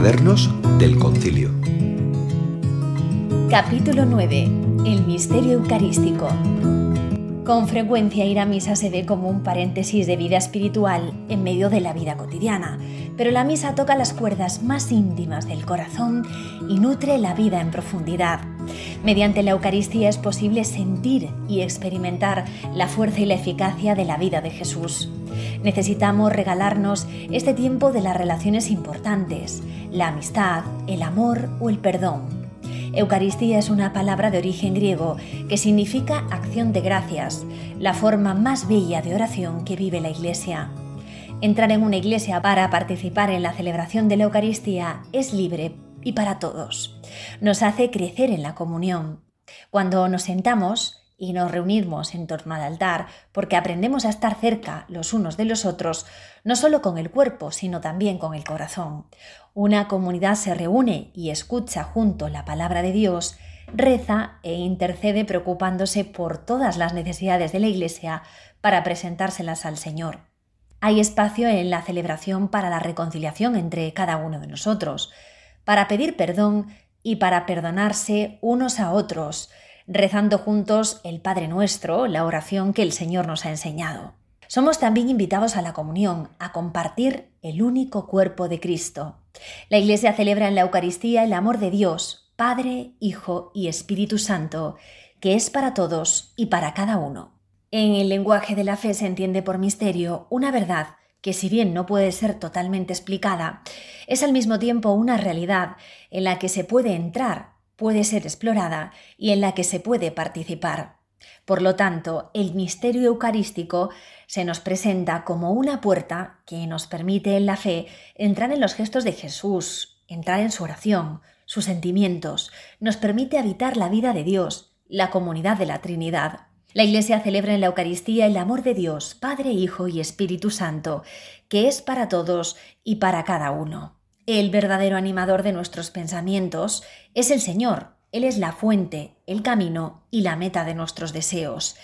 Cuadernos del Concilio. Capítulo 9. El misterio eucarístico. Con frecuencia ir a misa se ve como un paréntesis de vida espiritual en medio de la vida cotidiana, pero la misa toca las cuerdas más íntimas del corazón y nutre la vida en profundidad. Mediante la Eucaristía es posible sentir y experimentar la fuerza y la eficacia de la vida de Jesús. Necesitamos regalarnos este tiempo de las relaciones importantes, la amistad, el amor o el perdón Eucaristía es una palabra de origen griego que significa acción de gracias, la forma más bella de oración que vive la Iglesia. Entrar en una iglesia para participar en la celebración de la Eucaristía es libre y para todos. Nos hace crecer en la comunión. Cuando nos sentamos, y nos reunimos en torno al altar porque aprendemos a estar cerca los unos de los otros, no solo con el cuerpo, sino también con el corazón. Una comunidad se reúne y escucha junto la palabra de Dios, reza e intercede preocupándose por todas las necesidades de la Iglesia para presentárselas al Señor. Hay espacio en la celebración para la reconciliación entre cada uno de nosotros, para pedir perdón y para perdonarse unos a otros, rezando juntos el Padre Nuestro, la oración que el Señor nos ha enseñado. Somos también invitados a la comunión, a compartir el único cuerpo de Cristo. La Iglesia celebra en la Eucaristía el amor de Dios, Padre, Hijo y Espíritu Santo, que es para todos y para cada uno. En el lenguaje de la fe se entiende por misterio una verdad que si bien no puede ser totalmente explicada, es al mismo tiempo una realidad en la que se puede entrar puede ser explorada y en la que se puede participar. Por lo tanto, el misterio eucarístico se nos presenta como una puerta que nos permite en la fe entrar en los gestos de Jesús, entrar en su oración, sus sentimientos, nos permite habitar la vida de Dios, la comunidad de la Trinidad. La Iglesia celebra en la Eucaristía el amor de Dios, Padre, Hijo y Espíritu Santo, que es para todos y para cada uno. El verdadero animador de nuestros pensamientos es el Señor. Él es la fuente, el camino y la meta de nuestros deseos.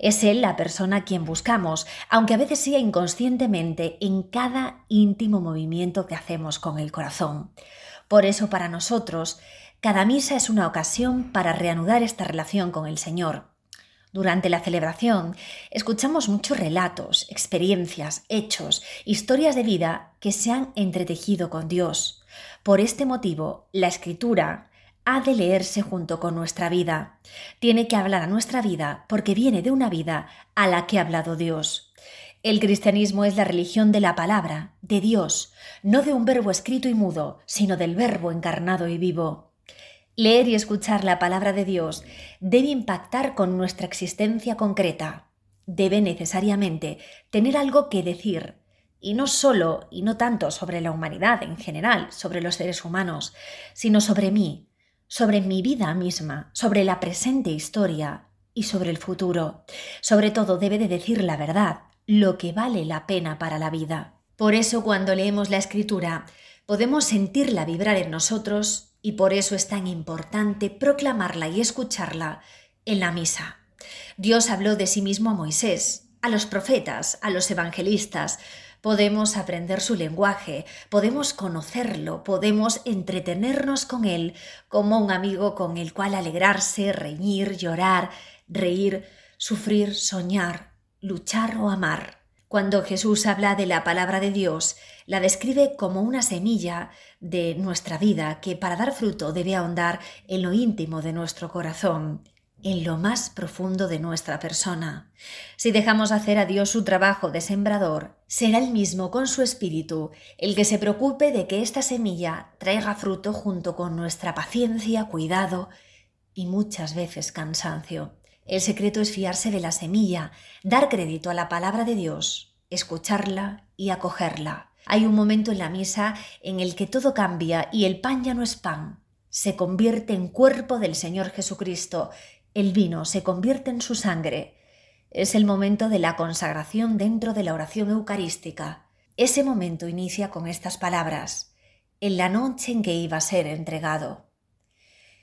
Es Él la persona a quien buscamos, aunque a veces sea inconscientemente en cada íntimo movimiento que hacemos con el corazón. Por eso para nosotros, cada misa es una ocasión para reanudar esta relación con el Señor. Durante la celebración escuchamos muchos relatos, experiencias, hechos, historias de vida que se han entretejido con Dios. Por este motivo, la escritura ha de leerse junto con nuestra vida. Tiene que hablar a nuestra vida porque viene de una vida a la que ha hablado Dios. El cristianismo es la religión de la palabra, de Dios, no de un verbo escrito y mudo, sino del verbo encarnado y vivo. Leer y escuchar la palabra de Dios debe impactar con nuestra existencia concreta. Debe necesariamente tener algo que decir, y no solo y no tanto sobre la humanidad en general, sobre los seres humanos, sino sobre mí, sobre mi vida misma, sobre la presente historia y sobre el futuro. Sobre todo debe de decir la verdad, lo que vale la pena para la vida. Por eso cuando leemos la escritura, podemos sentirla vibrar en nosotros y por eso es tan importante proclamarla y escucharla en la misa. Dios habló de sí mismo a Moisés, a los profetas, a los evangelistas. Podemos aprender su lenguaje, podemos conocerlo, podemos entretenernos con él como un amigo con el cual alegrarse, reñir, llorar, reír, sufrir, soñar, luchar o amar. Cuando Jesús habla de la palabra de Dios, la describe como una semilla de nuestra vida que para dar fruto debe ahondar en lo íntimo de nuestro corazón, en lo más profundo de nuestra persona. Si dejamos hacer a Dios su trabajo de sembrador, será el mismo con su espíritu el que se preocupe de que esta semilla traiga fruto junto con nuestra paciencia, cuidado y muchas veces cansancio. El secreto es fiarse de la semilla, dar crédito a la palabra de Dios, escucharla y acogerla. Hay un momento en la misa en el que todo cambia y el pan ya no es pan, se convierte en cuerpo del Señor Jesucristo, el vino se convierte en su sangre. Es el momento de la consagración dentro de la oración eucarística. Ese momento inicia con estas palabras, en la noche en que iba a ser entregado.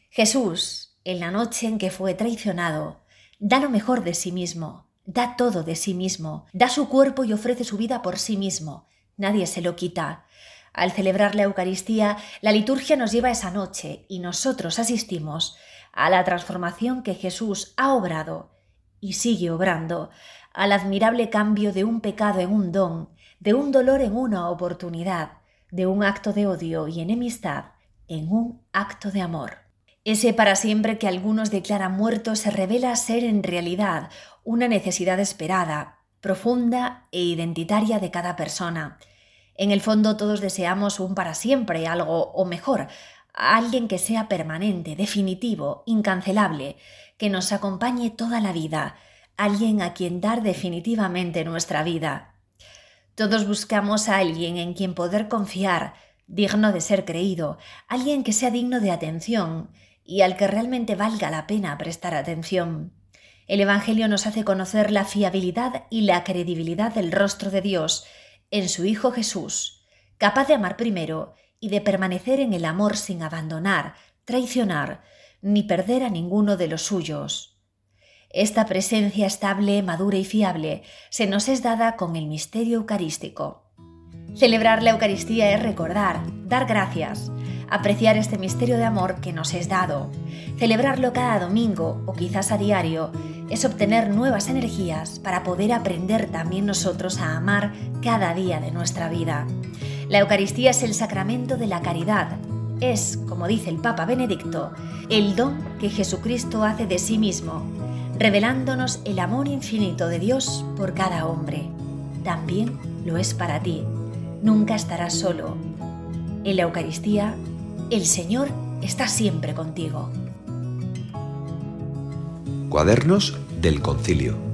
Jesús, en la noche en que fue traicionado, da lo mejor de sí mismo, da todo de sí mismo, da su cuerpo y ofrece su vida por sí mismo. Nadie se lo quita. Al celebrar la Eucaristía, la liturgia nos lleva esa noche y nosotros asistimos a la transformación que Jesús ha obrado y sigue obrando, al admirable cambio de un pecado en un don, de un dolor en una oportunidad, de un acto de odio y enemistad en un acto de amor. Ese para siempre que algunos declaran muerto se revela ser en realidad una necesidad esperada, profunda e identitaria de cada persona. En el fondo todos deseamos un para siempre, algo o mejor, alguien que sea permanente, definitivo, incancelable, que nos acompañe toda la vida, alguien a quien dar definitivamente nuestra vida. Todos buscamos a alguien en quien poder confiar, digno de ser creído, alguien que sea digno de atención y al que realmente valga la pena prestar atención. El Evangelio nos hace conocer la fiabilidad y la credibilidad del rostro de Dios en su Hijo Jesús, capaz de amar primero y de permanecer en el amor sin abandonar, traicionar, ni perder a ninguno de los suyos. Esta presencia estable, madura y fiable se nos es dada con el misterio eucarístico. Celebrar la Eucaristía es recordar, dar gracias, apreciar este misterio de amor que nos es dado. Celebrarlo cada domingo o quizás a diario es obtener nuevas energías para poder aprender también nosotros a amar cada día de nuestra vida. La Eucaristía es el sacramento de la caridad. Es, como dice el Papa Benedicto, el don que Jesucristo hace de sí mismo revelándonos el amor infinito de Dios por cada hombre. También lo es para ti. Nunca estarás solo. En la Eucaristía, el Señor está siempre contigo. Cuadernos del Concilio